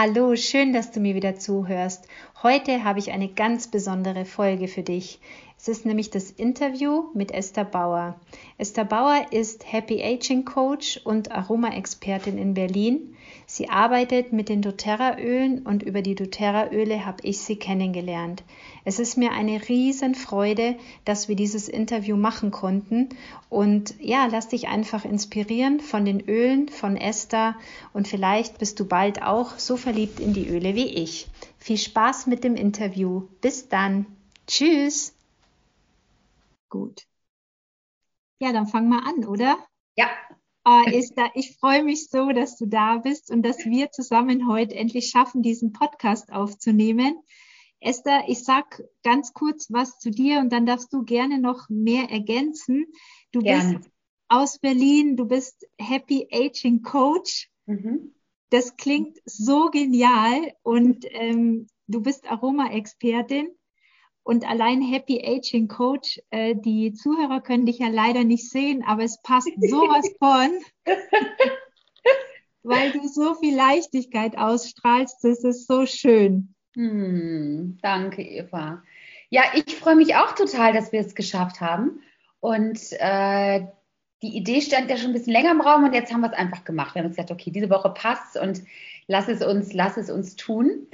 Hallo, schön, dass du mir wieder zuhörst. Heute habe ich eine ganz besondere Folge für dich. Ist nämlich das Interview mit Esther Bauer. Esther Bauer ist Happy Aging Coach und Aroma-Expertin in Berlin. Sie arbeitet mit den doTERRA-Ölen und über die doTERRA-Öle habe ich sie kennengelernt. Es ist mir eine Riesenfreude, dass wir dieses Interview machen konnten. Und ja, lass dich einfach inspirieren von den Ölen von Esther und vielleicht bist du bald auch so verliebt in die Öle wie ich. Viel Spaß mit dem Interview. Bis dann. Tschüss. Gut. Ja, dann fang mal an, oder? Ja. Oh, Esther, ich freue mich so, dass du da bist und dass wir zusammen heute endlich schaffen, diesen Podcast aufzunehmen. Esther, ich sag ganz kurz was zu dir und dann darfst du gerne noch mehr ergänzen. Du gerne. bist aus Berlin, du bist Happy Aging Coach. Mhm. Das klingt so genial und ähm, du bist Aroma-Expertin. Und allein Happy Aging Coach, äh, die Zuhörer können dich ja leider nicht sehen, aber es passt sowas von, weil du so viel Leichtigkeit ausstrahlst. Das ist so schön. Hm, danke, Eva. Ja, ich freue mich auch total, dass wir es geschafft haben. Und äh, die Idee stand ja schon ein bisschen länger im Raum und jetzt haben wir es einfach gemacht. Wir haben gesagt, okay, diese Woche passt und lass es uns, lass es uns tun.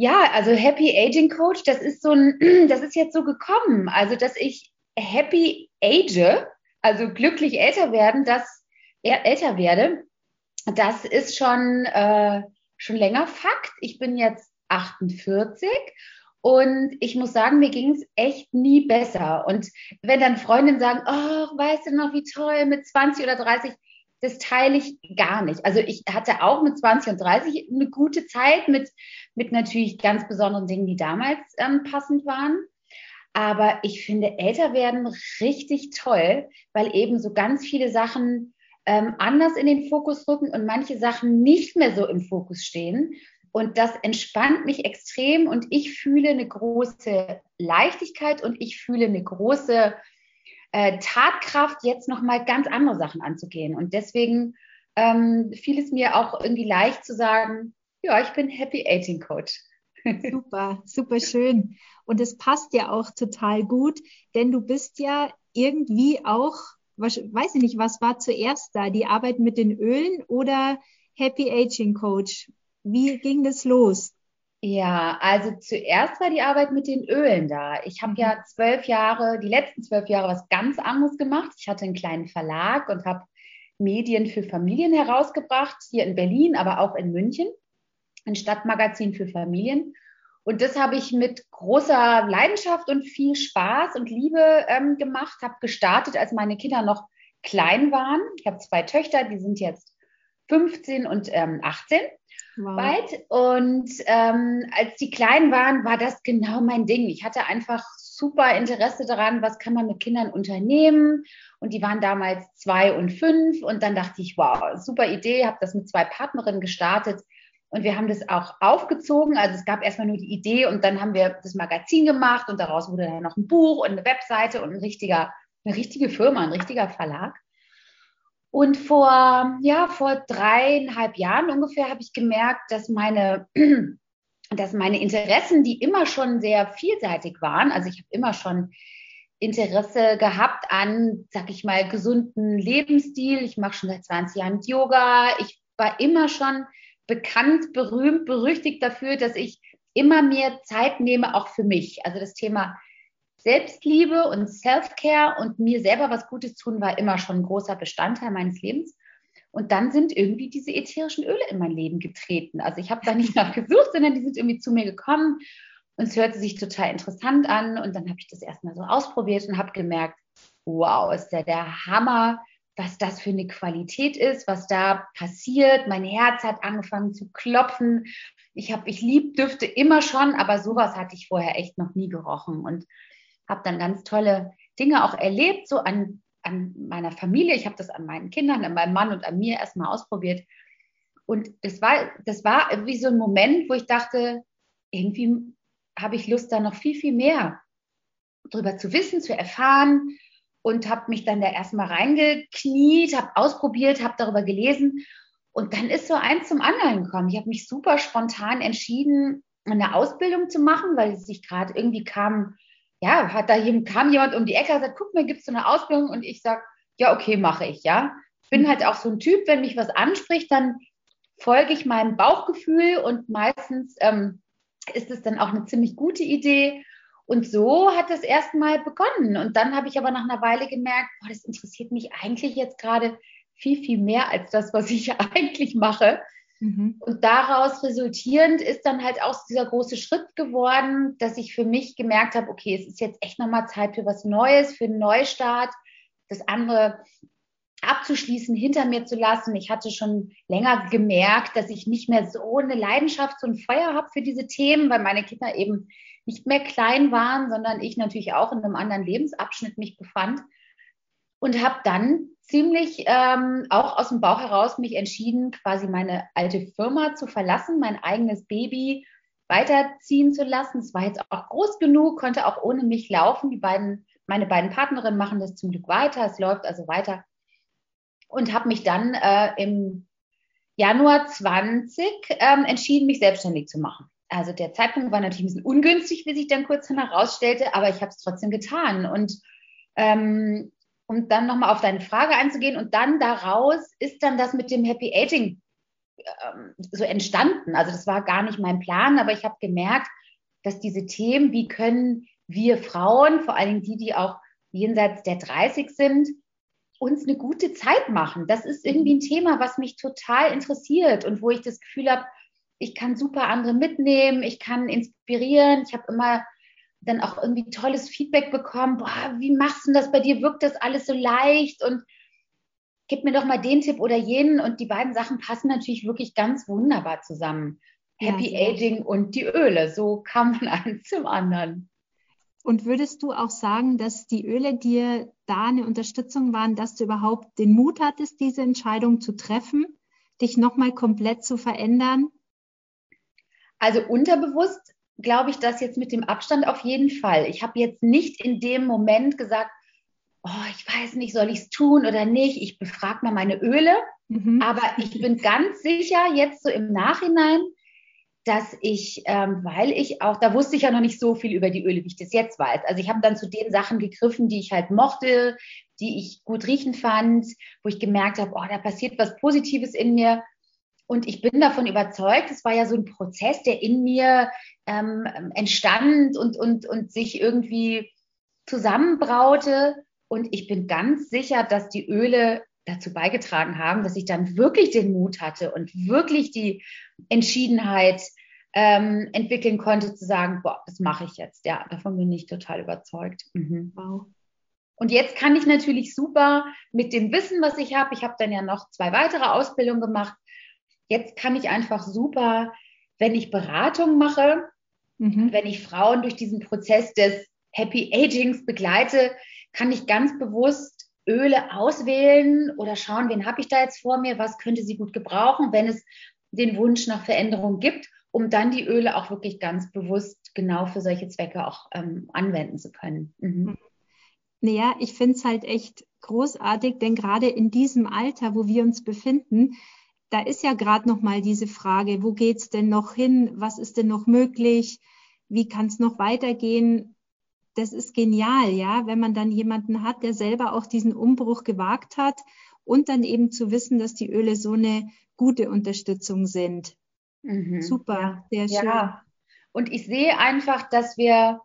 Ja, also Happy Aging Coach, das ist so ein, das ist jetzt so gekommen. Also, dass ich happy age, also glücklich älter werden, dass er älter werde, das ist schon, äh, schon länger Fakt. Ich bin jetzt 48 und ich muss sagen, mir ging es echt nie besser. Und wenn dann Freundinnen sagen, oh, weißt du noch, wie toll mit 20 oder 30, das teile ich gar nicht. Also ich hatte auch mit 20 und 30 eine gute Zeit mit, mit natürlich ganz besonderen Dingen, die damals ähm, passend waren. Aber ich finde älter werden richtig toll, weil eben so ganz viele Sachen ähm, anders in den Fokus rücken und manche Sachen nicht mehr so im Fokus stehen. Und das entspannt mich extrem und ich fühle eine große Leichtigkeit und ich fühle eine große äh, Tatkraft, jetzt nochmal ganz andere Sachen anzugehen. Und deswegen ähm, fiel es mir auch irgendwie leicht zu sagen, ja, ich bin Happy Aging Coach. Super, super schön. Und es passt ja auch total gut, denn du bist ja irgendwie auch, weiß ich nicht, was war zuerst da? Die Arbeit mit den Ölen oder Happy Aging Coach? Wie ging das los? Ja, also zuerst war die Arbeit mit den Ölen da. Ich habe ja mhm. zwölf Jahre, die letzten zwölf Jahre was ganz anderes gemacht. Ich hatte einen kleinen Verlag und habe Medien für Familien herausgebracht, hier in Berlin, aber auch in München, ein Stadtmagazin für Familien. Und das habe ich mit großer Leidenschaft und viel Spaß und Liebe ähm, gemacht, habe gestartet, als meine Kinder noch klein waren. Ich habe zwei Töchter, die sind jetzt 15 und ähm, 18 wow. weit. Und ähm, als die klein waren, war das genau mein Ding. Ich hatte einfach super Interesse daran, was kann man mit Kindern unternehmen. Und die waren damals zwei und fünf. Und dann dachte ich, wow, super Idee, habe das mit zwei Partnerinnen gestartet. Und wir haben das auch aufgezogen. Also es gab erstmal nur die Idee und dann haben wir das Magazin gemacht und daraus wurde dann noch ein Buch und eine Webseite und ein richtiger, eine richtige Firma, ein richtiger Verlag. Und vor, ja, vor dreieinhalb Jahren ungefähr habe ich gemerkt, dass meine, dass meine Interessen, die immer schon sehr vielseitig waren, also ich habe immer schon Interesse gehabt an, sag ich mal, gesunden Lebensstil. Ich mache schon seit 20 Jahren Yoga. Ich war immer schon bekannt, berühmt, berüchtigt dafür, dass ich immer mehr Zeit nehme, auch für mich. Also das Thema Selbstliebe und Self-Care und mir selber was Gutes tun war immer schon ein großer Bestandteil meines Lebens. Und dann sind irgendwie diese ätherischen Öle in mein Leben getreten. Also ich habe da nicht nach gesucht, sondern die sind irgendwie zu mir gekommen. Und es hörte sich total interessant an. Und dann habe ich das erstmal so ausprobiert und habe gemerkt, wow, ist ja der Hammer, was das für eine Qualität ist, was da passiert. Mein Herz hat angefangen zu klopfen. Ich habe, ich lieb Düfte immer schon, aber sowas hatte ich vorher echt noch nie gerochen und habe dann ganz tolle Dinge auch erlebt, so an, an meiner Familie. Ich habe das an meinen Kindern, an meinem Mann und an mir erstmal ausprobiert. Und das war, das war wie so ein Moment, wo ich dachte, irgendwie habe ich Lust, da noch viel, viel mehr drüber zu wissen, zu erfahren und habe mich dann da erstmal reingekniet, habe ausprobiert, habe darüber gelesen und dann ist so eins zum anderen gekommen. Ich habe mich super spontan entschieden, eine Ausbildung zu machen, weil es sich gerade irgendwie kam, ja, hat da kam jemand um die Ecke und sagt, guck mal, gibt es so eine Ausbildung? Und ich sage, ja, okay, mache ich, ja. Bin halt auch so ein Typ, wenn mich was anspricht, dann folge ich meinem Bauchgefühl und meistens ähm, ist es dann auch eine ziemlich gute Idee. Und so hat es erstmal begonnen. Und dann habe ich aber nach einer Weile gemerkt, boah, das interessiert mich eigentlich jetzt gerade viel, viel mehr als das, was ich eigentlich mache. Mhm. Und daraus resultierend ist dann halt auch dieser große Schritt geworden, dass ich für mich gemerkt habe, okay, es ist jetzt echt nochmal Zeit für was Neues, für einen Neustart. Das andere abzuschließen, hinter mir zu lassen. Ich hatte schon länger gemerkt, dass ich nicht mehr so eine Leidenschaft, so ein Feuer habe für diese Themen, weil meine Kinder eben nicht mehr klein waren, sondern ich natürlich auch in einem anderen Lebensabschnitt mich befand. Und habe dann ziemlich ähm, auch aus dem Bauch heraus mich entschieden, quasi meine alte Firma zu verlassen, mein eigenes Baby weiterziehen zu lassen. Es war jetzt auch groß genug, konnte auch ohne mich laufen. Die beiden, meine beiden Partnerinnen machen das zum Glück weiter. Es läuft also weiter und habe mich dann äh, im Januar 20 ähm, entschieden, mich selbstständig zu machen. Also der Zeitpunkt war natürlich ein bisschen ungünstig, wie sich dann kurz herausstellte, aber ich habe es trotzdem getan. Und ähm, um dann nochmal auf deine Frage einzugehen und dann daraus ist dann das mit dem Happy Aging ähm, so entstanden. Also das war gar nicht mein Plan, aber ich habe gemerkt, dass diese Themen, wie können wir Frauen, vor allem die, die auch jenseits der 30 sind, uns eine gute Zeit machen. Das ist irgendwie ein Thema, was mich total interessiert und wo ich das Gefühl habe, ich kann super andere mitnehmen, ich kann inspirieren. Ich habe immer dann auch irgendwie tolles Feedback bekommen. Boah, wie machst du das bei dir? Wirkt das alles so leicht? Und gib mir doch mal den Tipp oder jenen. Und die beiden Sachen passen natürlich wirklich ganz wunderbar zusammen. Happy ja, Aging und die Öle. So kam man eins zum anderen. Und würdest du auch sagen, dass die Öle dir da eine Unterstützung waren, dass du überhaupt den Mut hattest, diese Entscheidung zu treffen, dich nochmal komplett zu verändern? Also unterbewusst glaube ich das jetzt mit dem Abstand auf jeden Fall. Ich habe jetzt nicht in dem Moment gesagt, oh, ich weiß nicht, soll ich es tun oder nicht. Ich befrage mal meine Öle. Mhm. Aber ich bin ganz sicher, jetzt so im Nachhinein, dass ich, ähm, weil ich auch, da wusste ich ja noch nicht so viel über die Öle, wie ich das jetzt weiß. Also ich habe dann zu den Sachen gegriffen, die ich halt mochte, die ich gut riechen fand, wo ich gemerkt habe, oh, da passiert was Positives in mir. Und ich bin davon überzeugt, es war ja so ein Prozess, der in mir ähm, entstand und, und, und sich irgendwie zusammenbraute. Und ich bin ganz sicher, dass die Öle dazu beigetragen haben, dass ich dann wirklich den Mut hatte und wirklich die Entschiedenheit ähm, entwickeln konnte, zu sagen, boah, das mache ich jetzt. Ja, davon bin ich total überzeugt. Mhm. Wow. Und jetzt kann ich natürlich super mit dem Wissen, was ich habe, ich habe dann ja noch zwei weitere Ausbildungen gemacht. Jetzt kann ich einfach super, wenn ich Beratung mache, mhm. wenn ich Frauen durch diesen Prozess des Happy Agings begleite, kann ich ganz bewusst Öle auswählen oder schauen, wen habe ich da jetzt vor mir, was könnte sie gut gebrauchen, wenn es den Wunsch nach Veränderung gibt, um dann die Öle auch wirklich ganz bewusst genau für solche Zwecke auch ähm, anwenden zu können. Mhm. Naja, ich finde es halt echt großartig, denn gerade in diesem Alter, wo wir uns befinden, da ist ja gerade noch mal diese Frage, wo geht es denn noch hin? Was ist denn noch möglich? Wie kann es noch weitergehen? das ist genial, ja, wenn man dann jemanden hat, der selber auch diesen Umbruch gewagt hat und dann eben zu wissen, dass die Öle so eine gute Unterstützung sind. Mhm. Super, sehr schön. Ja. Und ich sehe einfach, dass wir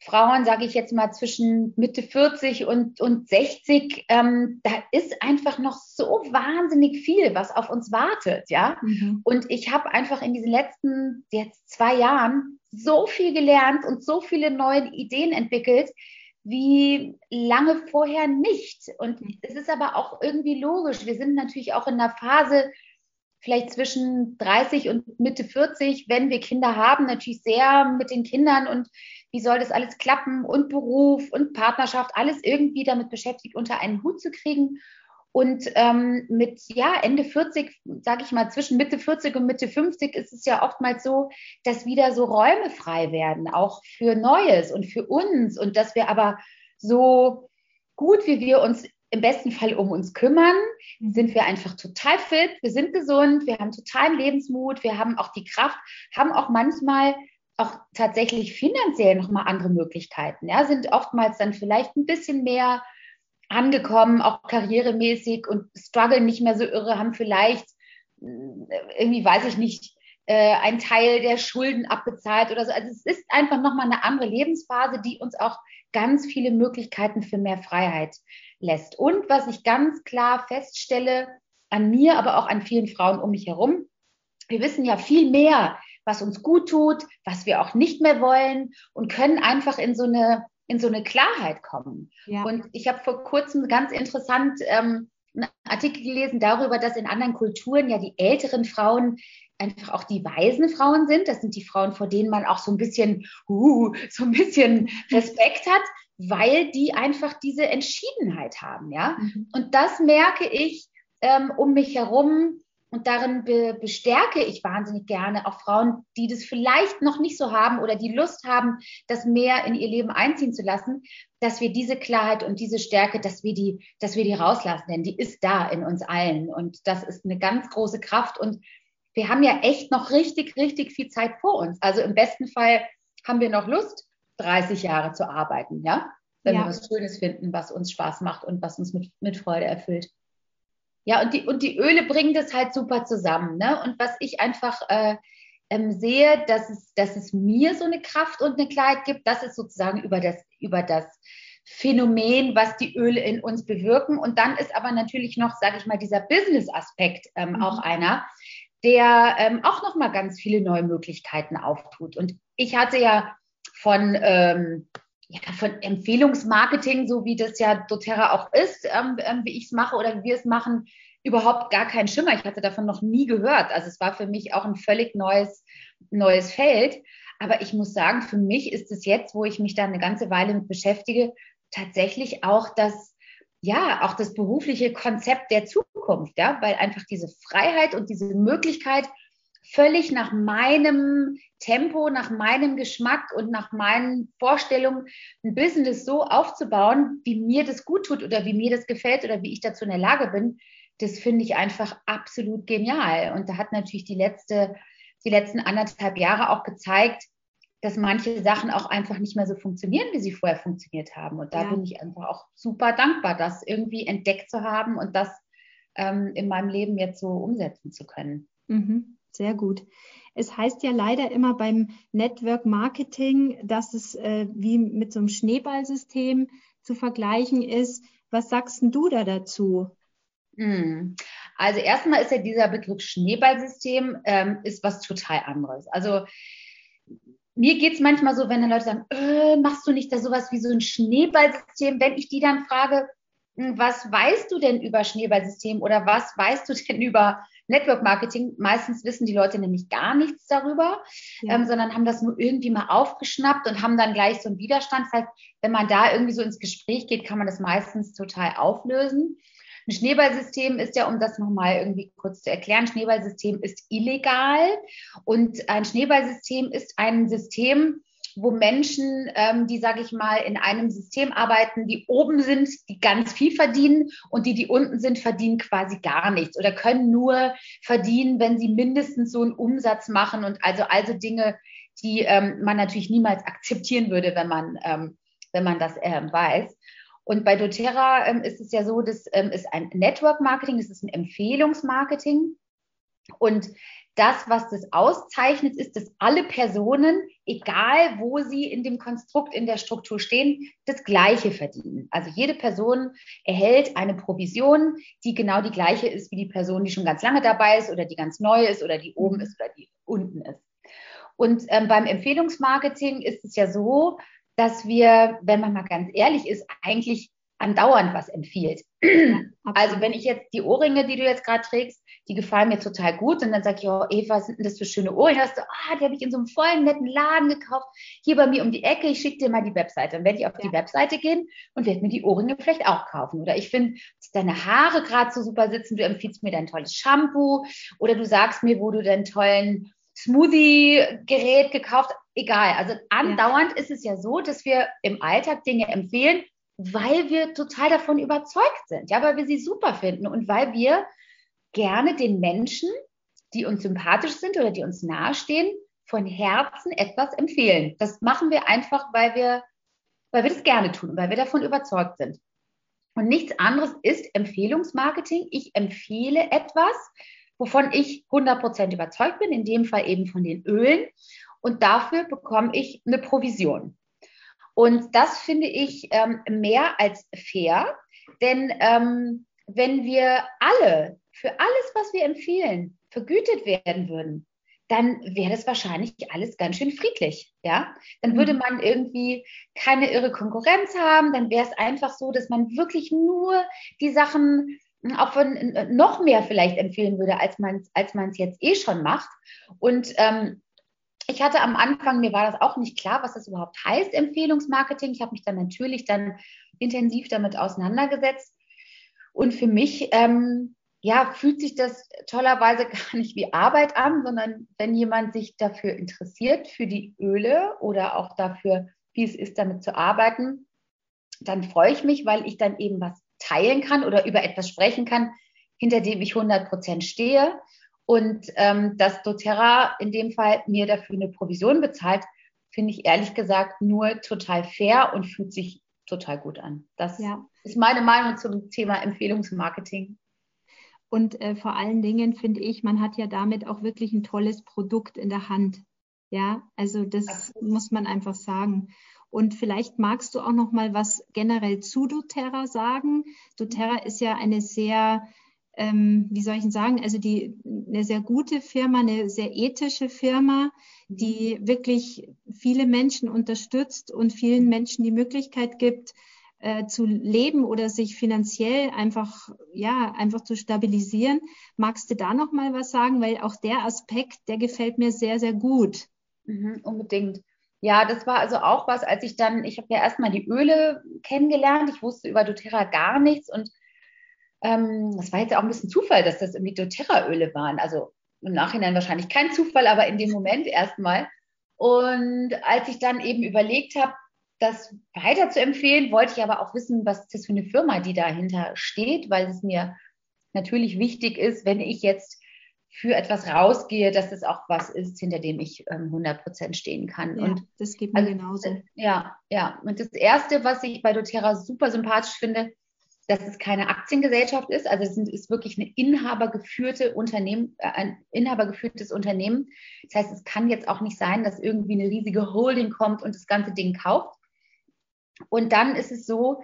Frauen, sage ich jetzt mal, zwischen Mitte 40 und, und 60, ähm, da ist einfach noch so wahnsinnig viel, was auf uns wartet, ja. Mhm. Und ich habe einfach in diesen letzten jetzt zwei Jahren so viel gelernt und so viele neue Ideen entwickelt, wie lange vorher nicht. Und es ist aber auch irgendwie logisch. Wir sind natürlich auch in einer Phase, vielleicht zwischen 30 und Mitte 40, wenn wir Kinder haben, natürlich sehr mit den Kindern und wie soll das alles klappen und Beruf und Partnerschaft, alles irgendwie damit beschäftigt, unter einen Hut zu kriegen. Und ähm, mit ja, Ende 40, sage ich mal, zwischen Mitte 40 und Mitte 50 ist es ja oftmals so, dass wieder so Räume frei werden, auch für Neues und für uns. Und dass wir aber so gut, wie wir uns im besten Fall um uns kümmern, mhm. sind wir einfach total fit, wir sind gesund, wir haben totalen Lebensmut, wir haben auch die Kraft, haben auch manchmal auch tatsächlich finanziell nochmal andere Möglichkeiten, ja, sind oftmals dann vielleicht ein bisschen mehr angekommen, auch karrieremäßig und strugglen nicht mehr so irre, haben vielleicht äh, irgendwie, weiß ich nicht, äh, einen Teil der Schulden abbezahlt oder so. Also es ist einfach nochmal eine andere Lebensphase, die uns auch ganz viele Möglichkeiten für mehr Freiheit lässt. Und was ich ganz klar feststelle, an mir, aber auch an vielen Frauen um mich herum, wir wissen ja viel mehr, was uns gut tut, was wir auch nicht mehr wollen und können einfach in so eine, in so eine Klarheit kommen. Ja. Und ich habe vor kurzem ganz interessant ähm, einen Artikel gelesen darüber, dass in anderen Kulturen ja die älteren Frauen einfach auch die weisen Frauen sind. Das sind die Frauen, vor denen man auch so ein bisschen, uh, so ein bisschen Respekt hat, weil die einfach diese Entschiedenheit haben, ja. Mhm. Und das merke ich ähm, um mich herum und darin be bestärke ich wahnsinnig gerne auch Frauen, die das vielleicht noch nicht so haben oder die Lust haben, das mehr in ihr Leben einziehen zu lassen, dass wir diese Klarheit und diese Stärke, dass wir die, dass wir die rauslassen, denn die ist da in uns allen und das ist eine ganz große Kraft und wir haben ja echt noch richtig, richtig viel Zeit vor uns. Also im besten Fall haben wir noch Lust, 30 Jahre zu arbeiten, ja? Wenn ja. wir was Schönes finden, was uns Spaß macht und was uns mit, mit Freude erfüllt. Ja, und die, und die Öle bringen das halt super zusammen. Ne? Und was ich einfach äh, ähm, sehe, dass es, dass es mir so eine Kraft und eine Klarheit gibt, das ist sozusagen über das, über das Phänomen, was die Öle in uns bewirken. Und dann ist aber natürlich noch, sage ich mal, dieser Business-Aspekt ähm, mhm. auch einer, der ähm, auch noch mal ganz viele neue Möglichkeiten auftut. Und ich hatte ja von ähm, ja, von Empfehlungsmarketing, so wie das ja doTERRA auch ist, ähm, ähm, wie ich es mache oder wie wir es machen, überhaupt gar keinen Schimmer. Ich hatte davon noch nie gehört. Also es war für mich auch ein völlig neues, neues Feld. Aber ich muss sagen, für mich ist es jetzt, wo ich mich da eine ganze Weile mit beschäftige, tatsächlich auch das, ja, auch das berufliche Konzept der Zukunft, ja, weil einfach diese Freiheit und diese Möglichkeit, völlig nach meinem Tempo, nach meinem Geschmack und nach meinen Vorstellungen ein Business so aufzubauen, wie mir das gut tut oder wie mir das gefällt oder wie ich dazu in der Lage bin, das finde ich einfach absolut genial. Und da hat natürlich die letzte, die letzten anderthalb Jahre auch gezeigt, dass manche Sachen auch einfach nicht mehr so funktionieren, wie sie vorher funktioniert haben. Und da ja. bin ich einfach auch super dankbar, das irgendwie entdeckt zu haben und das ähm, in meinem Leben jetzt so umsetzen zu können. Mhm. Sehr gut. Es heißt ja leider immer beim Network Marketing, dass es äh, wie mit so einem Schneeballsystem zu vergleichen ist. Was sagst du da dazu? Hm. Also erstmal ist ja dieser Begriff Schneeballsystem ähm, ist was total anderes. Also mir geht es manchmal so, wenn dann Leute sagen, äh, machst du nicht da sowas wie so ein Schneeballsystem? Wenn ich die dann frage, hm, was weißt du denn über Schneeballsystem oder was weißt du denn über Network Marketing, meistens wissen die Leute nämlich gar nichts darüber, ja. ähm, sondern haben das nur irgendwie mal aufgeschnappt und haben dann gleich so einen Widerstand. Das heißt, wenn man da irgendwie so ins Gespräch geht, kann man das meistens total auflösen. Ein Schneeballsystem ist ja, um das nochmal irgendwie kurz zu erklären, Schneeballsystem ist illegal und ein Schneeballsystem ist ein System, wo Menschen, ähm, die, sage ich mal, in einem System arbeiten, die oben sind, die ganz viel verdienen und die, die unten sind, verdienen quasi gar nichts oder können nur verdienen, wenn sie mindestens so einen Umsatz machen und also also Dinge, die ähm, man natürlich niemals akzeptieren würde, wenn man, ähm, wenn man das ähm, weiß. Und bei doTERRA ähm, ist es ja so, das ähm, ist ein Network Marketing, das ist ein Empfehlungsmarketing. Und das, was das auszeichnet, ist, dass alle Personen, egal wo sie in dem Konstrukt, in der Struktur stehen, das Gleiche verdienen. Also jede Person erhält eine Provision, die genau die gleiche ist wie die Person, die schon ganz lange dabei ist oder die ganz neu ist oder die oben ist oder die unten ist. Und ähm, beim Empfehlungsmarketing ist es ja so, dass wir, wenn man mal ganz ehrlich ist, eigentlich andauernd was empfiehlt. Also wenn ich jetzt die Ohrringe, die du jetzt gerade trägst, die gefallen mir total gut und dann sage ich, oh Eva, was sind denn das für schöne Ohrringe? Hast du, ah, die habe ich in so einem vollen netten Laden gekauft, hier bei mir um die Ecke, ich schicke dir mal die Webseite. Dann werde ich auf ja. die Webseite gehen und werde mir die Ohrringe vielleicht auch kaufen. Oder ich finde, dass deine Haare gerade so super sitzen, du empfiehlst mir dein tolles Shampoo oder du sagst mir, wo du deinen tollen Smoothie-Gerät gekauft. Egal. Also andauernd ja. ist es ja so, dass wir im Alltag Dinge empfehlen, weil wir total davon überzeugt sind, ja, weil wir sie super finden und weil wir gerne den Menschen, die uns sympathisch sind oder die uns nahestehen, von Herzen etwas empfehlen. Das machen wir einfach, weil wir, weil wir das gerne tun, weil wir davon überzeugt sind. Und nichts anderes ist Empfehlungsmarketing. Ich empfehle etwas, wovon ich 100% überzeugt bin, in dem Fall eben von den Ölen. Und dafür bekomme ich eine Provision. Und das finde ich ähm, mehr als fair, denn ähm, wenn wir alle für alles, was wir empfehlen, vergütet werden würden, dann wäre das wahrscheinlich alles ganz schön friedlich. Ja, dann würde mhm. man irgendwie keine irre Konkurrenz haben. Dann wäre es einfach so, dass man wirklich nur die Sachen auch von äh, noch mehr vielleicht empfehlen würde, als man es als jetzt eh schon macht. Und ähm, ich hatte am Anfang, mir war das auch nicht klar, was das überhaupt heißt, Empfehlungsmarketing. Ich habe mich dann natürlich dann intensiv damit auseinandergesetzt. Und für mich, ähm, ja, fühlt sich das tollerweise gar nicht wie Arbeit an, sondern wenn jemand sich dafür interessiert, für die Öle oder auch dafür, wie es ist, damit zu arbeiten, dann freue ich mich, weil ich dann eben was teilen kann oder über etwas sprechen kann, hinter dem ich 100 Prozent stehe. Und ähm, dass doTERRA in dem Fall mir dafür eine Provision bezahlt, finde ich ehrlich gesagt nur total fair und fühlt sich total gut an. Das ja. ist meine Meinung zum Thema Empfehlungsmarketing. Und äh, vor allen Dingen finde ich, man hat ja damit auch wirklich ein tolles Produkt in der Hand. Ja, also das Absolut. muss man einfach sagen. Und vielleicht magst du auch noch mal was generell zu doTERRA sagen. doTERRA ist ja eine sehr ähm, wie soll ich denn sagen, also die, eine sehr gute Firma, eine sehr ethische Firma, die wirklich viele Menschen unterstützt und vielen Menschen die Möglichkeit gibt, äh, zu leben oder sich finanziell einfach, ja, einfach zu stabilisieren. Magst du da noch mal was sagen? Weil auch der Aspekt, der gefällt mir sehr, sehr gut. Mhm, unbedingt. Ja, das war also auch was, als ich dann, ich habe ja erstmal die Öle kennengelernt. Ich wusste über doTERRA gar nichts und ähm, das war jetzt auch ein bisschen Zufall, dass das irgendwie doTERRA-Öle waren. Also im Nachhinein wahrscheinlich kein Zufall, aber in dem Moment erstmal. Und als ich dann eben überlegt habe, das weiter zu empfehlen, wollte ich aber auch wissen, was ist das für eine Firma, die dahinter steht, weil es mir natürlich wichtig ist, wenn ich jetzt für etwas rausgehe, dass es auch was ist, hinter dem ich ähm, 100 Prozent stehen kann. Ja, und das geht mir also, genauso. Ja, ja. Und das Erste, was ich bei doTERRA super sympathisch finde, dass es keine Aktiengesellschaft ist. Also es ist wirklich eine inhabergeführte Unternehmen, äh, ein inhabergeführtes Unternehmen. Das heißt, es kann jetzt auch nicht sein, dass irgendwie eine riesige Holding kommt und das ganze Ding kauft. Und dann ist es so,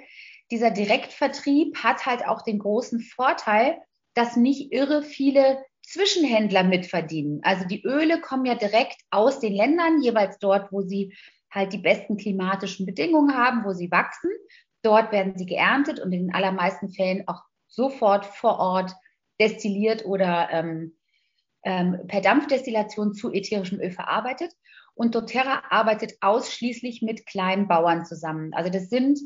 dieser Direktvertrieb hat halt auch den großen Vorteil, dass nicht irre viele Zwischenhändler mitverdienen. Also die Öle kommen ja direkt aus den Ländern, jeweils dort, wo sie halt die besten klimatischen Bedingungen haben, wo sie wachsen. Dort werden sie geerntet und in den allermeisten Fällen auch sofort vor Ort destilliert oder ähm, ähm, per Dampfdestillation zu ätherischem Öl verarbeitet. Und doTERRA arbeitet ausschließlich mit kleinen Bauern zusammen. Also das sind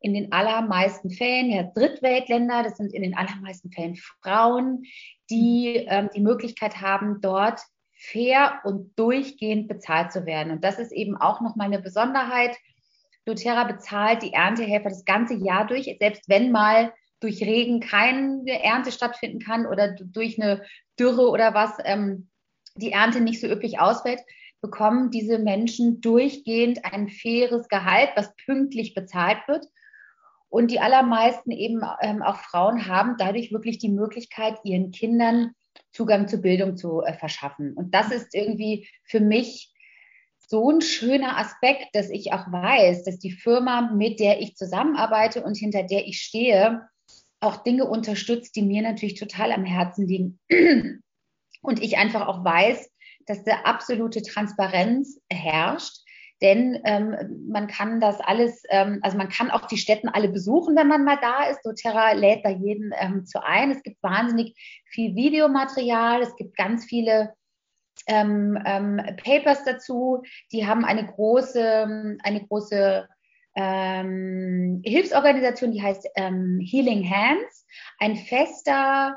in den allermeisten Fällen ja Drittweltländer, das sind in den allermeisten Fällen Frauen, die ähm, die Möglichkeit haben, dort fair und durchgehend bezahlt zu werden. Und das ist eben auch nochmal eine Besonderheit doTERRA bezahlt die Erntehelfer das ganze Jahr durch, selbst wenn mal durch Regen keine Ernte stattfinden kann oder durch eine Dürre oder was ähm, die Ernte nicht so üppig ausfällt, bekommen diese Menschen durchgehend ein faires Gehalt, was pünktlich bezahlt wird. Und die allermeisten eben ähm, auch Frauen haben dadurch wirklich die Möglichkeit, ihren Kindern Zugang zur Bildung zu äh, verschaffen. Und das ist irgendwie für mich so ein schöner Aspekt, dass ich auch weiß, dass die Firma, mit der ich zusammenarbeite und hinter der ich stehe, auch Dinge unterstützt, die mir natürlich total am Herzen liegen. Und ich einfach auch weiß, dass da absolute Transparenz herrscht. Denn ähm, man kann das alles, ähm, also man kann auch die Städten alle besuchen, wenn man mal da ist. doTERRA lädt da jeden ähm, zu ein. Es gibt wahnsinnig viel Videomaterial, es gibt ganz viele ähm, ähm, Papers dazu. Die haben eine große, eine große ähm, Hilfsorganisation, die heißt Healing Hands. Ein fester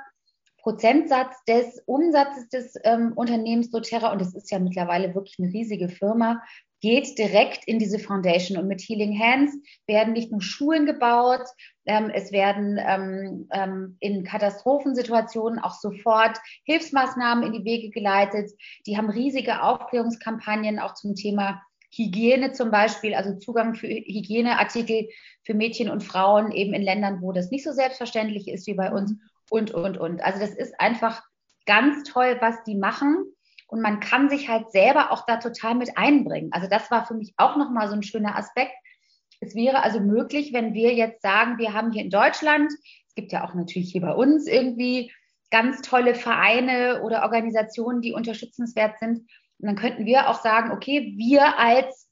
Prozentsatz des Umsatzes des ähm, Unternehmens doTERRA, und das ist ja mittlerweile wirklich eine riesige Firma, geht direkt in diese Foundation. Und mit Healing Hands werden nicht nur Schulen gebaut, ähm, es werden ähm, ähm, in Katastrophensituationen auch sofort Hilfsmaßnahmen in die Wege geleitet. Die haben riesige Aufklärungskampagnen auch zum Thema Hygiene zum Beispiel, also Zugang für Hygieneartikel für Mädchen und Frauen eben in Ländern, wo das nicht so selbstverständlich ist wie bei uns und, und, und. Also das ist einfach ganz toll, was die machen. Und man kann sich halt selber auch da total mit einbringen. Also das war für mich auch nochmal so ein schöner Aspekt. Es wäre also möglich, wenn wir jetzt sagen, wir haben hier in Deutschland, es gibt ja auch natürlich hier bei uns irgendwie ganz tolle Vereine oder Organisationen, die unterstützenswert sind. Und dann könnten wir auch sagen, okay, wir als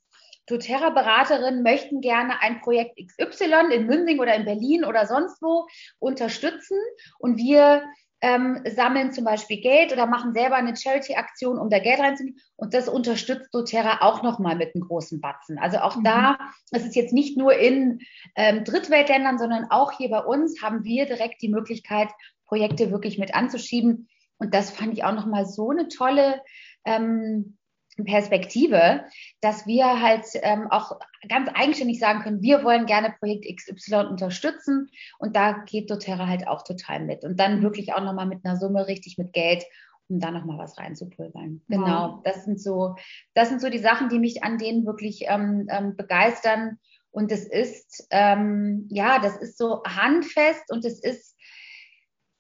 doTERRA-Beraterin möchten gerne ein Projekt XY in Münsing oder in Berlin oder sonst wo unterstützen und wir ähm, sammeln zum Beispiel Geld oder machen selber eine Charity-Aktion, um da Geld reinzunehmen. Und das unterstützt doTERRA auch nochmal mit einem großen Batzen. Also auch mhm. da, es ist jetzt nicht nur in ähm, Drittweltländern, sondern auch hier bei uns haben wir direkt die Möglichkeit, Projekte wirklich mit anzuschieben. Und das fand ich auch nochmal so eine tolle ähm, Perspektive, dass wir halt ähm, auch ganz eigenständig sagen können, wir wollen gerne Projekt XY unterstützen. Und da geht doTERRA halt auch total mit. Und dann wirklich auch nochmal mit einer Summe richtig mit Geld, um da nochmal was reinzupulvern. Genau, das sind so, das sind so die Sachen, die mich an denen wirklich ähm, ähm, begeistern. Und es ist, ähm, ja, das ist so handfest und es ist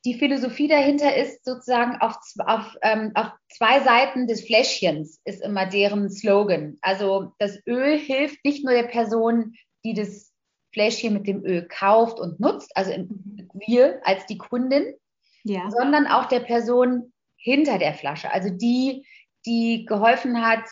die Philosophie dahinter ist sozusagen auf, auf, ähm, auf zwei Seiten des Fläschchens ist immer deren Slogan. Also das Öl hilft nicht nur der Person, die das Fläschchen mit dem Öl kauft und nutzt, also wir als die Kundin, ja. sondern auch der Person hinter der Flasche, also die, die geholfen hat,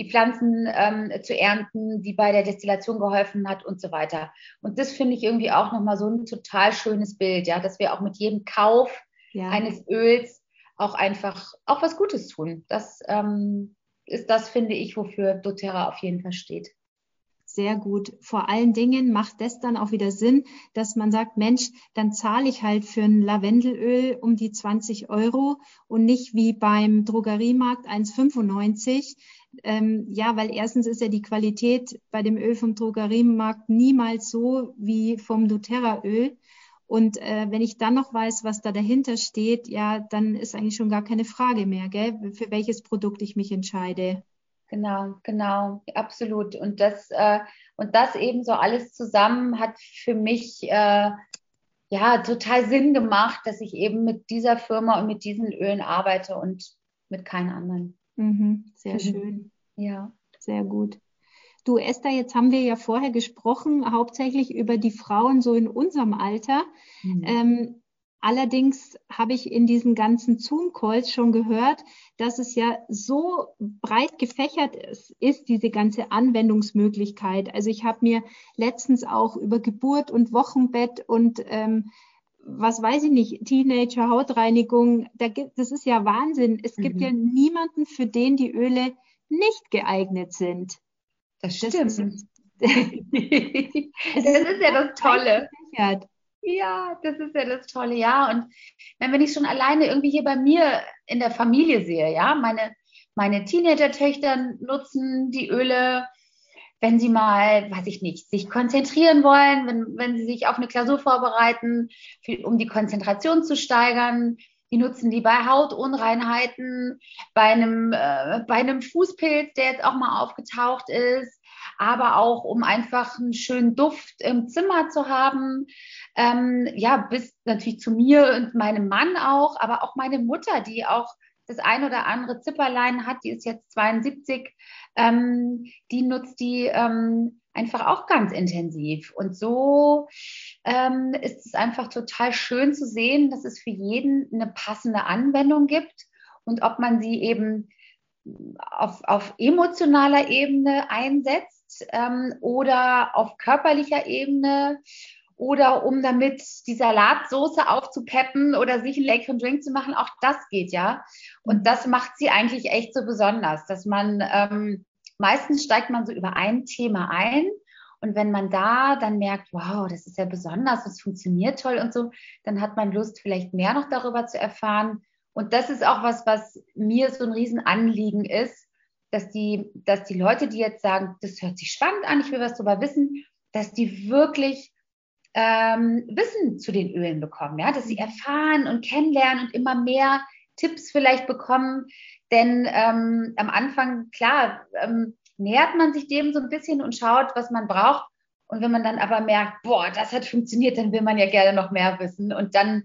die Pflanzen ähm, zu ernten, die bei der Destillation geholfen hat und so weiter. Und das finde ich irgendwie auch nochmal so ein total schönes Bild, ja, dass wir auch mit jedem Kauf ja. eines Öls auch einfach auch was Gutes tun. Das ähm, ist das, finde ich, wofür doTERRA auf jeden Fall steht sehr gut. Vor allen Dingen macht das dann auch wieder Sinn, dass man sagt, Mensch, dann zahle ich halt für ein Lavendelöl um die 20 Euro und nicht wie beim Drogeriemarkt 1,95. Ähm, ja, weil erstens ist ja die Qualität bei dem Öl vom Drogeriemarkt niemals so wie vom doTERRA-Öl. Und äh, wenn ich dann noch weiß, was da dahinter steht, ja, dann ist eigentlich schon gar keine Frage mehr, gell, für welches Produkt ich mich entscheide. Genau, genau, absolut. Und das, äh, und das eben so alles zusammen hat für mich äh, ja total Sinn gemacht, dass ich eben mit dieser Firma und mit diesen Ölen arbeite und mit keinen anderen. Mhm, sehr mhm. schön. Ja. Sehr gut. Du, Esther, jetzt haben wir ja vorher gesprochen, hauptsächlich über die Frauen so in unserem Alter. Mhm. Ähm, Allerdings habe ich in diesen ganzen Zoom-Calls schon gehört, dass es ja so breit gefächert ist, ist diese ganze Anwendungsmöglichkeit. Also ich habe mir letztens auch über Geburt und Wochenbett und ähm, was weiß ich nicht, Teenager, Hautreinigung, da gibt, das ist ja Wahnsinn. Es mhm. gibt ja niemanden, für den die Öle nicht geeignet sind. Das stimmt. Das ist, das ist ja das Tolle. Gefächert. Ja, das ist ja das Tolle, ja. Und wenn ich schon alleine irgendwie hier bei mir in der Familie sehe, ja, meine, meine Teenager-Töchter nutzen die Öle, wenn sie mal, weiß ich nicht, sich konzentrieren wollen, wenn, wenn sie sich auf eine Klausur vorbereiten, um die Konzentration zu steigern. Die nutzen die bei Hautunreinheiten, bei einem, äh, bei einem Fußpilz, der jetzt auch mal aufgetaucht ist aber auch um einfach einen schönen Duft im Zimmer zu haben. Ähm, ja, bis natürlich zu mir und meinem Mann auch, aber auch meine Mutter, die auch das ein oder andere Zipperlein hat, die ist jetzt 72, ähm, die nutzt die ähm, einfach auch ganz intensiv. Und so ähm, ist es einfach total schön zu sehen, dass es für jeden eine passende Anwendung gibt und ob man sie eben auf, auf emotionaler Ebene einsetzt ähm, oder auf körperlicher Ebene oder um damit die Salatsoße aufzupeppen oder sich einen leckeren Drink zu machen, auch das geht ja. Und mhm. das macht sie eigentlich echt so besonders, dass man ähm, meistens steigt man so über ein Thema ein und wenn man da dann merkt, wow, das ist ja besonders, das funktioniert toll und so, dann hat man Lust, vielleicht mehr noch darüber zu erfahren. Und das ist auch was, was mir so ein Riesenanliegen ist, dass die, dass die Leute, die jetzt sagen, das hört sich spannend an, ich will was darüber wissen, dass die wirklich ähm, Wissen zu den Ölen bekommen, ja, dass sie mhm. erfahren und kennenlernen und immer mehr Tipps vielleicht bekommen. Denn ähm, am Anfang, klar, ähm, nähert man sich dem so ein bisschen und schaut, was man braucht. Und wenn man dann aber merkt, boah, das hat funktioniert, dann will man ja gerne noch mehr wissen. Und dann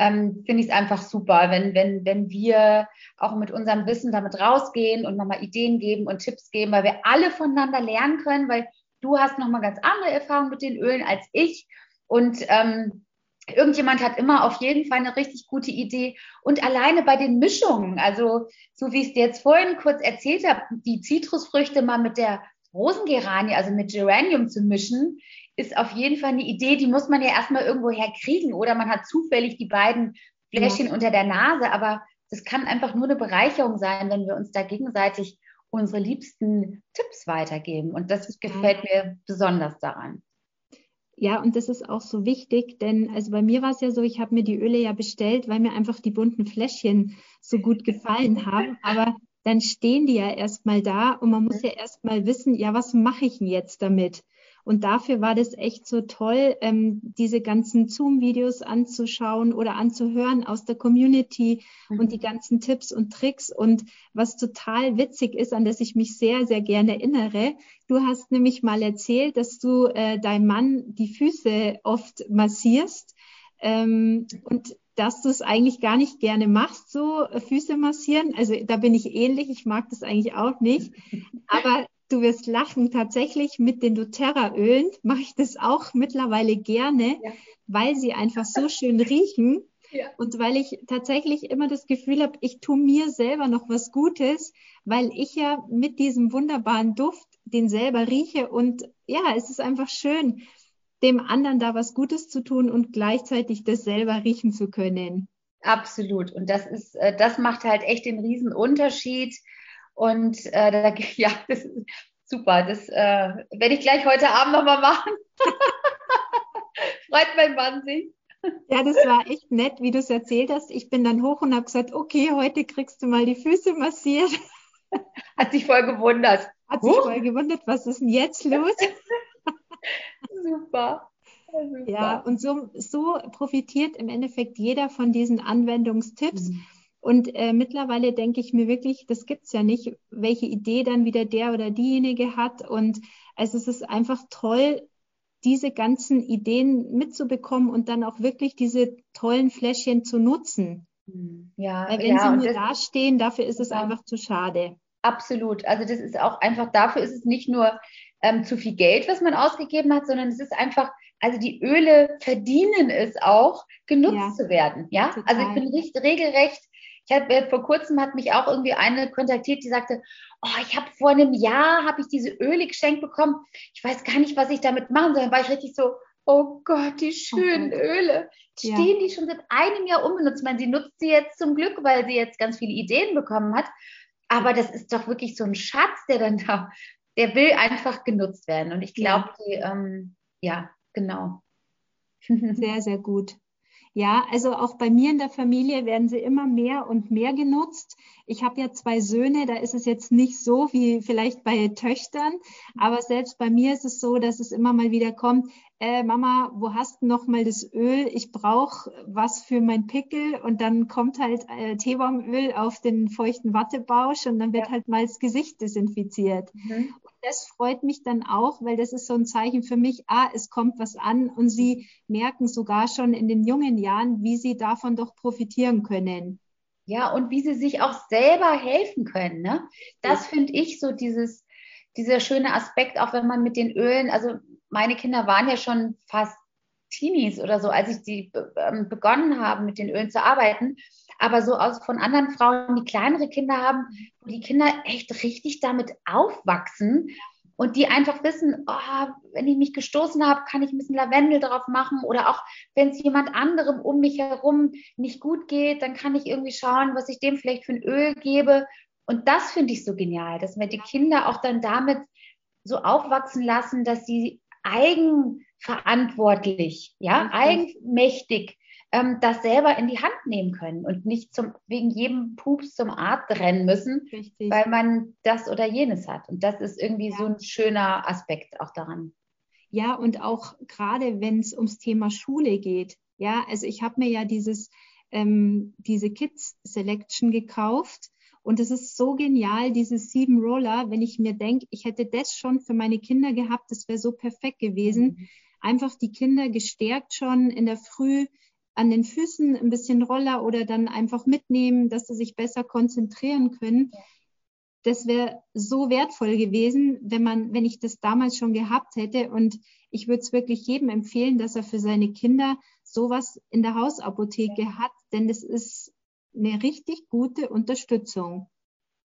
ähm, finde ich es einfach super, wenn, wenn, wenn wir auch mit unserem Wissen damit rausgehen und nochmal Ideen geben und Tipps geben, weil wir alle voneinander lernen können, weil du hast nochmal ganz andere Erfahrungen mit den Ölen als ich. Und ähm, irgendjemand hat immer auf jeden Fall eine richtig gute Idee. Und alleine bei den Mischungen, also so wie ich es dir jetzt vorhin kurz erzählt habe, die Zitrusfrüchte mal mit der Rosengeranie, also mit Geranium zu mischen, ist auf jeden Fall eine Idee, die muss man ja erstmal irgendwo herkriegen oder man hat zufällig die beiden Fläschchen ja. unter der Nase. Aber das kann einfach nur eine Bereicherung sein, wenn wir uns da gegenseitig unsere liebsten Tipps weitergeben. Und das gefällt mir besonders daran. Ja, und das ist auch so wichtig, denn also bei mir war es ja so, ich habe mir die Öle ja bestellt, weil mir einfach die bunten Fläschchen so gut gefallen haben. Aber dann stehen die ja erstmal da und man muss ja erstmal wissen, ja, was mache ich denn jetzt damit? Und dafür war das echt so toll, ähm, diese ganzen Zoom-Videos anzuschauen oder anzuhören aus der Community mhm. und die ganzen Tipps und Tricks. Und was total witzig ist, an das ich mich sehr, sehr gerne erinnere, du hast nämlich mal erzählt, dass du äh, deinem Mann die Füße oft massierst. Ähm, und dass du es eigentlich gar nicht gerne machst, so Füße massieren. Also da bin ich ähnlich, ich mag das eigentlich auch nicht. Aber du wirst lachen, tatsächlich mit den doTERRA-Ölen mache ich das auch mittlerweile gerne, ja. weil sie einfach so schön riechen. Ja. Und weil ich tatsächlich immer das Gefühl habe, ich tue mir selber noch was Gutes, weil ich ja mit diesem wunderbaren Duft den selber rieche. Und ja, es ist einfach schön, dem anderen da was Gutes zu tun und gleichzeitig das selber riechen zu können. Absolut. Und das ist, äh, das macht halt echt den riesen Unterschied. Und äh, da, ja, das ist super. Das äh, werde ich gleich heute Abend nochmal machen. Freut mein Mann sich. Ja, das war echt nett, wie du es erzählt hast. Ich bin dann hoch und habe gesagt, okay, heute kriegst du mal die Füße massiert. Hat sich voll gewundert. Hat sich voll gewundert, was ist denn jetzt los? Super. Super. Ja, und so, so profitiert im Endeffekt jeder von diesen Anwendungstipps. Mhm. Und äh, mittlerweile denke ich mir wirklich, das gibt's ja nicht, welche Idee dann wieder der oder diejenige hat. Und also es ist einfach toll, diese ganzen Ideen mitzubekommen und dann auch wirklich diese tollen Fläschchen zu nutzen. Hm, ja, Weil wenn ja, sie nur da stehen, dafür ist es ja. einfach zu schade. Absolut. Also das ist auch einfach, dafür ist es nicht nur ähm, zu viel Geld, was man ausgegeben hat, sondern es ist einfach, also die Öle verdienen es auch, genutzt ja, zu werden. Ja, total. also ich bin richtig, regelrecht ich habe vor kurzem hat mich auch irgendwie eine kontaktiert, die sagte, oh, ich habe vor einem Jahr habe ich diese Öle geschenkt bekommen. Ich weiß gar nicht, was ich damit machen soll. Dann war ich richtig so, oh Gott, die schönen okay. Öle. Ja. Stehen die schon seit einem Jahr unbenutzt? Ich meine, sie nutzt sie jetzt zum Glück, weil sie jetzt ganz viele Ideen bekommen hat. Aber das ist doch wirklich so ein Schatz, der dann da, der will einfach genutzt werden. Und ich glaube, ja. ähm, ja, genau. Sehr, sehr gut. Ja, also auch bei mir in der Familie werden sie immer mehr und mehr genutzt. Ich habe ja zwei Söhne, da ist es jetzt nicht so wie vielleicht bei Töchtern, aber selbst bei mir ist es so, dass es immer mal wieder kommt, äh, Mama, wo hast du noch mal das Öl? Ich brauche was für mein Pickel und dann kommt halt äh, Teebaumöl auf den feuchten Wattebausch und dann wird ja. halt mal das Gesicht desinfiziert. Mhm. Und das freut mich dann auch, weil das ist so ein Zeichen für mich, ah, es kommt was an und sie merken sogar schon in den jungen Jahren, wie sie davon doch profitieren können. Ja, und wie sie sich auch selber helfen können. Ne? Das finde ich so dieses, dieser schöne Aspekt, auch wenn man mit den Ölen, also meine Kinder waren ja schon fast Teenies oder so, als ich die ähm, begonnen habe, mit den Ölen zu arbeiten. Aber so aus von anderen Frauen, die kleinere Kinder haben, wo die Kinder echt richtig damit aufwachsen und die einfach wissen, oh, wenn ich mich gestoßen habe, kann ich ein bisschen Lavendel drauf machen oder auch wenn es jemand anderem um mich herum nicht gut geht, dann kann ich irgendwie schauen, was ich dem vielleicht für ein Öl gebe. Und das finde ich so genial, dass wir die Kinder auch dann damit so aufwachsen lassen, dass sie eigenverantwortlich, ja, eigenmächtig ähm, das selber in die Hand nehmen können und nicht zum, wegen jedem Pups zum Arzt rennen müssen, Richtig. weil man das oder jenes hat. Und das ist irgendwie ja. so ein schöner Aspekt auch daran. Ja, und auch gerade wenn es ums Thema Schule geht. Ja, also ich habe mir ja dieses, ähm, diese Kids Selection gekauft. Und es ist so genial, dieses sieben Roller, wenn ich mir denke, ich hätte das schon für meine Kinder gehabt, das wäre so perfekt gewesen. Mhm. Einfach die Kinder gestärkt schon in der Früh an den Füßen ein bisschen Roller oder dann einfach mitnehmen, dass sie sich besser konzentrieren können. Das wäre so wertvoll gewesen, wenn man, wenn ich das damals schon gehabt hätte. Und ich würde es wirklich jedem empfehlen, dass er für seine Kinder sowas in der Hausapotheke hat, denn es ist eine richtig gute Unterstützung.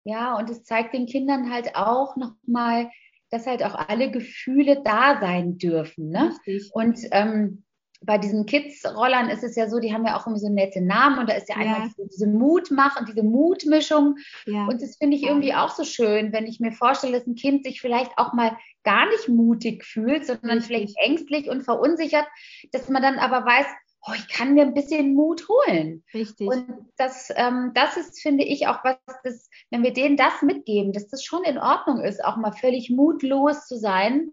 Ja, und es zeigt den Kindern halt auch nochmal, dass halt auch alle Gefühle da sein dürfen. Ne? Richtig. Und ähm, bei diesen Kids-Rollern ist es ja so, die haben ja auch immer so nette Namen und da ist ja, ja. einmal diese Mutmach und diese Mutmischung. Ja. Und das finde ich irgendwie auch so schön, wenn ich mir vorstelle, dass ein Kind sich vielleicht auch mal gar nicht mutig fühlt, sondern Richtig. vielleicht ängstlich und verunsichert, dass man dann aber weiß, oh, ich kann mir ein bisschen Mut holen. Richtig. Und das, ähm, das ist, finde ich, auch was, das, wenn wir denen das mitgeben, dass das schon in Ordnung ist, auch mal völlig mutlos zu sein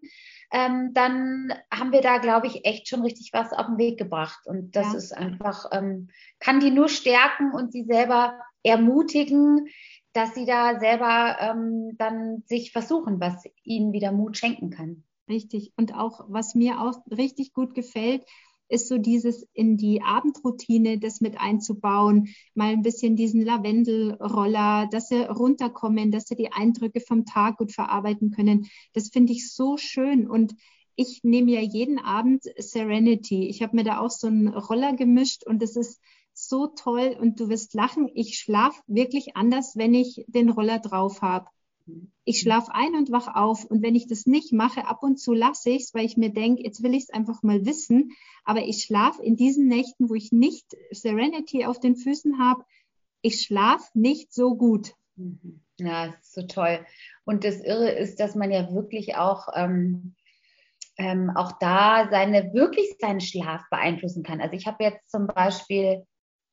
ähm, dann haben wir da, glaube ich, echt schon richtig was auf den Weg gebracht. Und das ja. ist einfach, ähm, kann die nur stärken und sie selber ermutigen, dass sie da selber ähm, dann sich versuchen, was ihnen wieder Mut schenken kann. Richtig. Und auch, was mir auch richtig gut gefällt, ist so dieses in die Abendroutine das mit einzubauen, mal ein bisschen diesen Lavendelroller, dass sie runterkommen, dass sie die Eindrücke vom Tag gut verarbeiten können. Das finde ich so schön und ich nehme ja jeden Abend Serenity. Ich habe mir da auch so einen Roller gemischt und das ist so toll und du wirst lachen. Ich schlafe wirklich anders, wenn ich den Roller drauf habe. Ich schlafe ein und wach auf. Und wenn ich das nicht mache, ab und zu lasse ich es, weil ich mir denke, jetzt will ich es einfach mal wissen. Aber ich schlafe in diesen Nächten, wo ich nicht Serenity auf den Füßen habe, ich schlafe nicht so gut. Mhm. Ja, ist so toll. Und das Irre ist, dass man ja wirklich auch, ähm, ähm, auch da seine, wirklich seinen Schlaf beeinflussen kann. Also ich habe jetzt zum Beispiel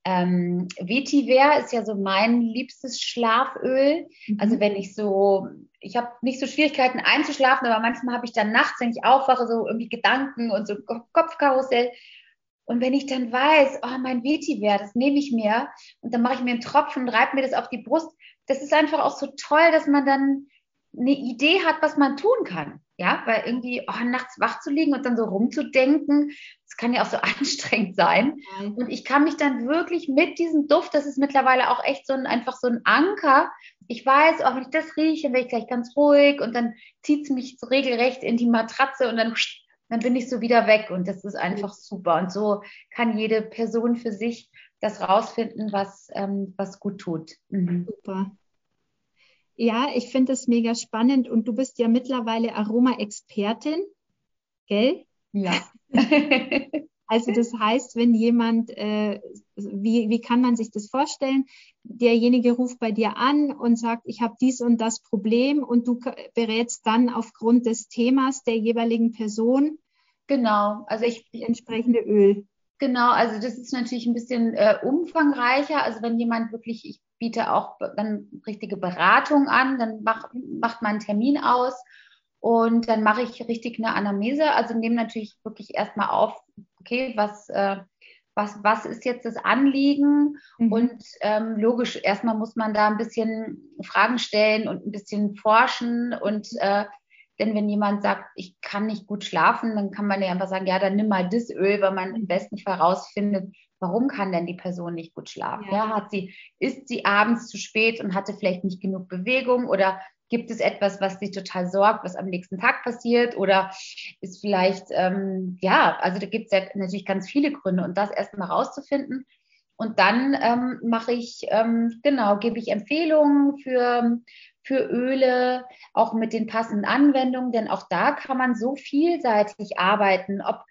ähm, Vetiver ist ja so mein liebstes Schlaföl. Mhm. Also wenn ich so, ich habe nicht so Schwierigkeiten einzuschlafen, aber manchmal habe ich dann nachts, wenn ich aufwache, so irgendwie Gedanken und so Kopfkarussell. Und wenn ich dann weiß, oh, mein Vetiver, das nehme ich mir und dann mache ich mir einen Tropfen und reibe mir das auf die Brust, das ist einfach auch so toll, dass man dann eine Idee hat, was man tun kann. Ja, weil irgendwie oh, nachts wach zu liegen und dann so rumzudenken, kann ja auch so anstrengend sein. Mhm. Und ich kann mich dann wirklich mit diesem Duft, das ist mittlerweile auch echt so ein, einfach so ein Anker. Ich weiß, auch wenn ich das rieche, dann werde ich gleich ganz ruhig und dann zieht es mich so regelrecht in die Matratze und dann, dann bin ich so wieder weg. Und das ist einfach super. Und so kann jede Person für sich das rausfinden, was, ähm, was gut tut. Mhm. Super. Ja, ich finde es mega spannend und du bist ja mittlerweile Aroma-Expertin, gell? Ja. also das heißt, wenn jemand, äh, wie, wie kann man sich das vorstellen? Derjenige ruft bei dir an und sagt, ich habe dies und das Problem und du berätst dann aufgrund des Themas der jeweiligen Person. Genau, also ich entsprechende Öl. Genau, also das ist natürlich ein bisschen äh, umfangreicher. Also wenn jemand wirklich, ich biete auch dann richtige Beratung an, dann mach, macht man einen Termin aus und dann mache ich richtig eine Anamnese. Also nehme natürlich wirklich erstmal auf, okay, was, äh, was, was ist jetzt das Anliegen? Mhm. Und ähm, logisch, erstmal muss man da ein bisschen Fragen stellen und ein bisschen forschen und äh, denn wenn jemand sagt, ich kann nicht gut schlafen, dann kann man ja einfach sagen, ja, dann nimm mal das Öl, weil man im besten Fall rausfindet, warum kann denn die Person nicht gut schlafen? Ja. ja. hat sie, ist sie abends zu spät und hatte vielleicht nicht genug Bewegung oder Gibt es etwas, was dich total sorgt, was am nächsten Tag passiert? Oder ist vielleicht, ähm, ja, also da gibt es ja natürlich ganz viele Gründe und das erstmal rauszufinden. Und dann ähm, mache ich, ähm, genau, gebe ich Empfehlungen für, für Öle, auch mit den passenden Anwendungen, denn auch da kann man so vielseitig arbeiten, ob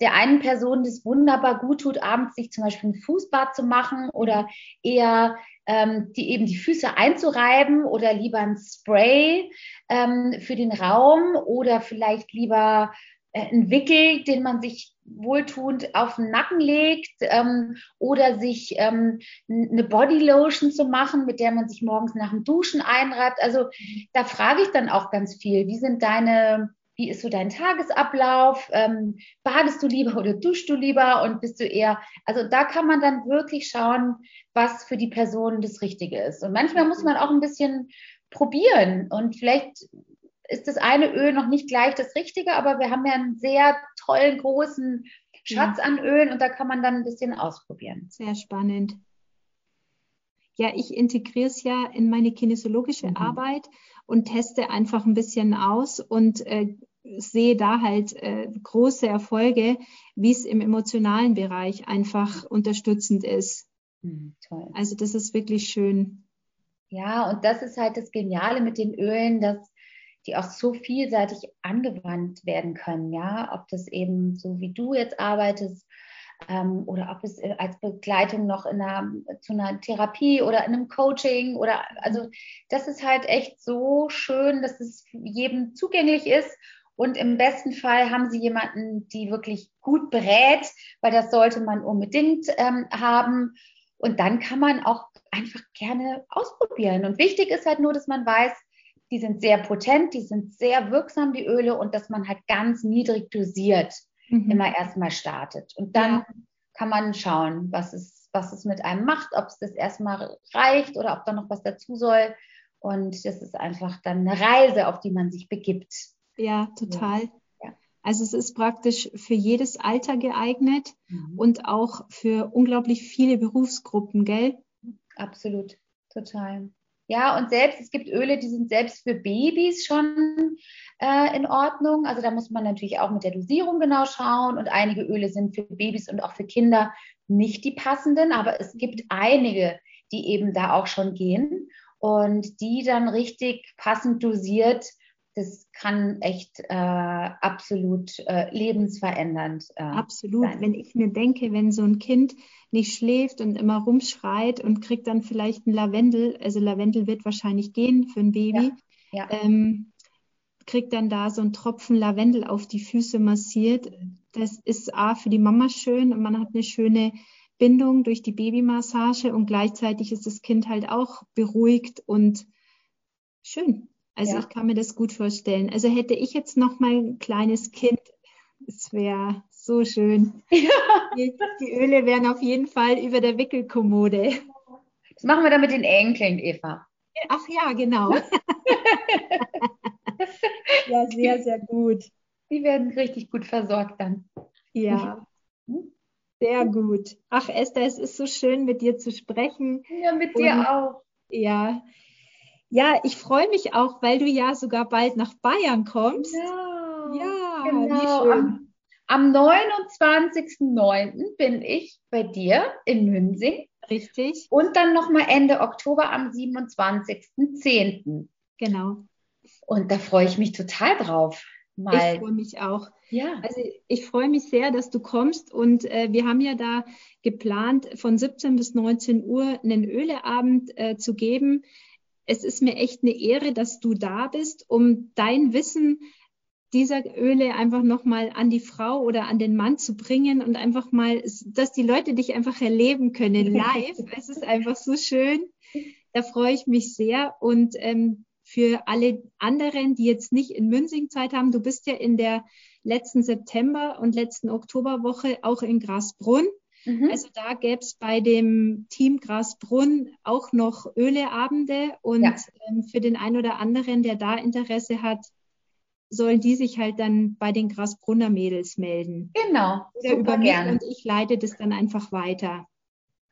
der einen Person das wunderbar gut tut, abends sich zum Beispiel ein Fußbad zu machen oder eher ähm, die eben die Füße einzureiben oder lieber ein Spray ähm, für den Raum oder vielleicht lieber äh, ein Wickel, den man sich wohltuend auf den Nacken legt ähm, oder sich ähm, eine Bodylotion zu machen, mit der man sich morgens nach dem Duschen einreibt. Also da frage ich dann auch ganz viel, wie sind deine wie ist so dein Tagesablauf? Ähm, badest du lieber oder duschst du lieber und bist du eher, also da kann man dann wirklich schauen, was für die Person das Richtige ist. Und manchmal muss man auch ein bisschen probieren und vielleicht ist das eine Öl noch nicht gleich das Richtige, aber wir haben ja einen sehr tollen, großen Schatz an Ölen und da kann man dann ein bisschen ausprobieren. Sehr spannend. Ja, ich integriere es ja in meine kinesiologische mhm. Arbeit und teste einfach ein bisschen aus und äh, sehe da halt äh, große Erfolge, wie es im emotionalen Bereich einfach unterstützend ist. Mhm, toll. Also das ist wirklich schön. Ja, und das ist halt das Geniale mit den Ölen, dass die auch so vielseitig angewandt werden können, ja, ob das eben so wie du jetzt arbeitest ähm, oder ob es äh, als Begleitung noch in einer, zu einer Therapie oder in einem Coaching oder also das ist halt echt so schön, dass es jedem zugänglich ist und im besten Fall haben Sie jemanden, die wirklich gut berät, weil das sollte man unbedingt ähm, haben. Und dann kann man auch einfach gerne ausprobieren. Und wichtig ist halt nur, dass man weiß, die sind sehr potent, die sind sehr wirksam, die Öle, und dass man halt ganz niedrig dosiert mhm. immer erstmal startet. Und dann ja. kann man schauen, was es, was es mit einem macht, ob es das erstmal reicht oder ob da noch was dazu soll. Und das ist einfach dann eine Reise, auf die man sich begibt. Ja, total. Ja. Also es ist praktisch für jedes Alter geeignet mhm. und auch für unglaublich viele Berufsgruppen, gell? Absolut, total. Ja, und selbst, es gibt Öle, die sind selbst für Babys schon äh, in Ordnung. Also da muss man natürlich auch mit der Dosierung genau schauen. Und einige Öle sind für Babys und auch für Kinder nicht die passenden, aber es gibt einige, die eben da auch schon gehen und die dann richtig passend dosiert das kann echt äh, absolut äh, lebensverändernd äh, Absolut. Sein. Wenn ich mir denke, wenn so ein Kind nicht schläft und immer rumschreit und kriegt dann vielleicht ein Lavendel, also Lavendel wird wahrscheinlich gehen für ein Baby, ja, ja. Ähm, kriegt dann da so einen Tropfen Lavendel auf die Füße massiert. Das ist A für die Mama schön und man hat eine schöne Bindung durch die Babymassage und gleichzeitig ist das Kind halt auch beruhigt und schön. Also ja. ich kann mir das gut vorstellen. Also hätte ich jetzt noch mal ein kleines Kind, es wäre so schön. Ja. Die, die, Öle wären auf jeden Fall über der Wickelkommode. Das machen wir dann mit den Enkeln, Eva. Ach ja, genau. ja, sehr, sehr gut. Die werden richtig gut versorgt dann. Ja. Hm? Sehr gut. Ach, Esther, es ist so schön, mit dir zu sprechen. Ja, mit dir Und, auch. Ja, ja, ich freue mich auch, weil du ja sogar bald nach Bayern kommst. Ja, ja genau. Am, am 29.09. bin ich bei dir in Münzing. Richtig. Und dann nochmal Ende Oktober am 27.10. Genau. Und da freue ich mich total drauf. Mal. Ich freue mich auch. Ja. Also ich freue mich sehr, dass du kommst und äh, wir haben ja da geplant, von 17 bis 19 Uhr einen Öleabend äh, zu geben es ist mir echt eine Ehre, dass du da bist, um dein Wissen dieser Öle einfach nochmal an die Frau oder an den Mann zu bringen und einfach mal, dass die Leute dich einfach erleben können live. es ist einfach so schön. Da freue ich mich sehr. Und ähm, für alle anderen, die jetzt nicht in Münzing Zeit haben, du bist ja in der letzten September und letzten Oktoberwoche auch in Grasbrunn. Mhm. Also da gäbe es bei dem Team Grasbrunn auch noch Öleabende und ja. ähm, für den einen oder anderen, der da Interesse hat, sollen die sich halt dann bei den Grasbrunner Mädels melden. Genau. Oder Super über mich gerne. und ich leite das dann einfach weiter.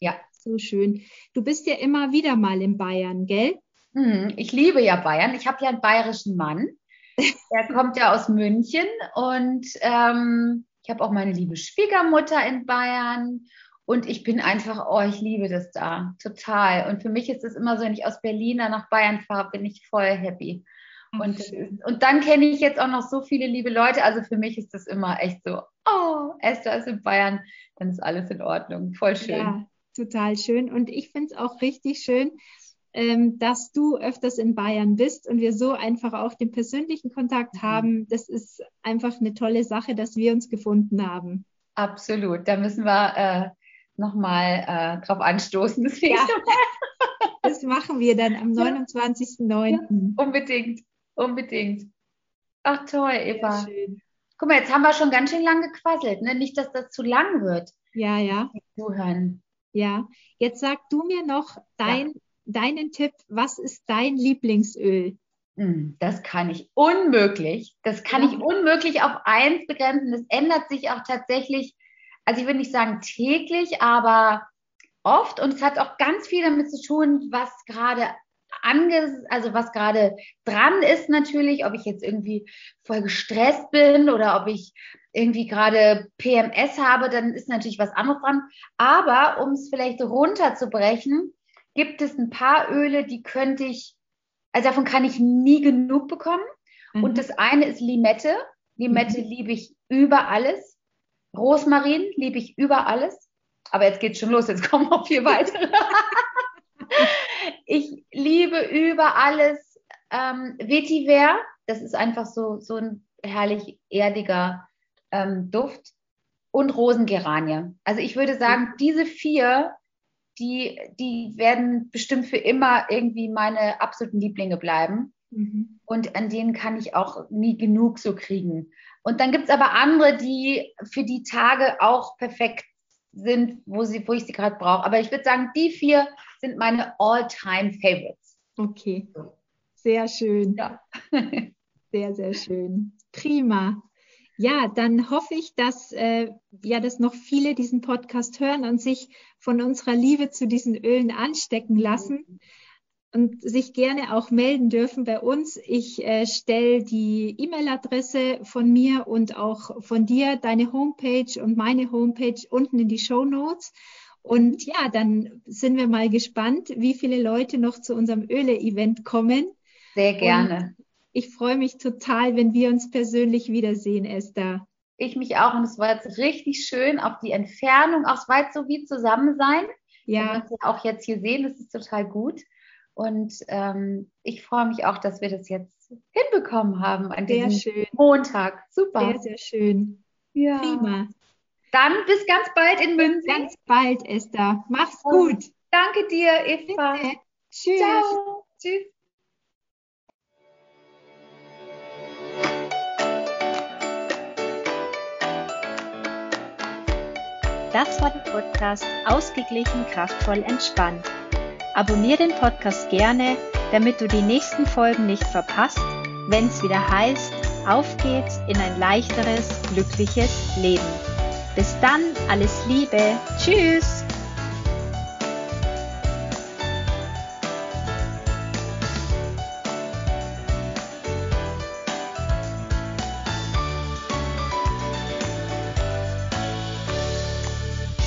Ja. So schön. Du bist ja immer wieder mal in Bayern, gell? Mhm, ich liebe ja Bayern. Ich habe ja einen bayerischen Mann. Er kommt ja aus München und ähm, ich habe auch meine liebe Schwiegermutter in Bayern. Und ich bin einfach, oh, ich liebe das da, total. Und für mich ist es immer so, wenn ich aus Berlin nach Bayern fahre, bin ich voll happy. Und, und dann kenne ich jetzt auch noch so viele liebe Leute. Also für mich ist das immer echt so, oh, Esther ist in Bayern, dann ist alles in Ordnung. Voll schön. Ja, total schön. Und ich finde es auch richtig schön, dass du öfters in Bayern bist und wir so einfach auch den persönlichen Kontakt mhm. haben. Das ist einfach eine tolle Sache, dass wir uns gefunden haben. Absolut. Da müssen wir äh, nochmal äh, drauf anstoßen. Das, ja. das machen wir dann am 29.09. Ja, unbedingt. Unbedingt. Ach toll, Eva. Guck mal, jetzt haben wir schon ganz schön lang gequasselt, ne? Nicht, dass das zu lang wird. Ja, ja. Zuhören. Ja. Jetzt sag du mir noch dein, ja. Deinen Tipp. Was ist dein Lieblingsöl? Hm, das kann ich unmöglich. Das kann ich unmöglich auf eins begrenzen. Das ändert sich auch tatsächlich, also ich würde nicht sagen täglich, aber oft. Und es hat auch ganz viel damit zu tun, was gerade ange, also was gerade dran ist natürlich, ob ich jetzt irgendwie voll gestresst bin oder ob ich irgendwie gerade PMS habe, dann ist natürlich was anderes dran. Aber um es vielleicht runterzubrechen, gibt es ein paar Öle, die könnte ich, also davon kann ich nie genug bekommen. Mhm. Und das eine ist Limette. Limette mhm. liebe ich über alles. Rosmarin liebe ich über alles. Aber jetzt geht's schon los, jetzt kommen noch vier weitere. ich liebe über alles ähm, Vetiver. Das ist einfach so, so ein herrlich erdiger ähm, Duft. Und Rosengeranie. Also ich würde sagen, diese vier, die, die werden bestimmt für immer irgendwie meine absoluten Lieblinge bleiben. Mhm. Und an denen kann ich auch nie genug so kriegen. Und dann gibt es aber andere, die für die Tage auch perfekt sind, wo, sie, wo ich sie gerade brauche. Aber ich würde sagen, die vier sind meine All-Time-Favorites. Okay, sehr schön. Ja. sehr, sehr schön. Prima. Ja, dann hoffe ich, dass, äh, ja, dass noch viele diesen Podcast hören und sich von unserer Liebe zu diesen Ölen anstecken lassen. Und sich gerne auch melden dürfen bei uns. Ich äh, stelle die E-Mail-Adresse von mir und auch von dir, deine Homepage und meine Homepage unten in die Show Notes. Und ja, dann sind wir mal gespannt, wie viele Leute noch zu unserem Öle-Event kommen. Sehr gerne. Und ich freue mich total, wenn wir uns persönlich wiedersehen, Esther. Ich mich auch. Und es war jetzt richtig schön, auf die Entfernung, auch weit so wie zusammen sein. Ja. Wir uns auch jetzt hier sehen, das ist total gut. Und ähm, ich freue mich auch, dass wir das jetzt hinbekommen haben an sehr diesem schön. Montag. Super. Sehr, sehr schön. Ja. Prima. Dann bis ganz bald in München. Ganz bald, Esther. Mach's gut. Danke dir, Eva. Bitte. Tschüss. Ciao. Tschüss. Das war der Podcast Ausgeglichen, kraftvoll, entspannt Abonnier den Podcast gerne, damit du die nächsten Folgen nicht verpasst, wenn es wieder heißt, auf geht's in ein leichteres, glückliches Leben. Bis dann, alles Liebe, tschüss!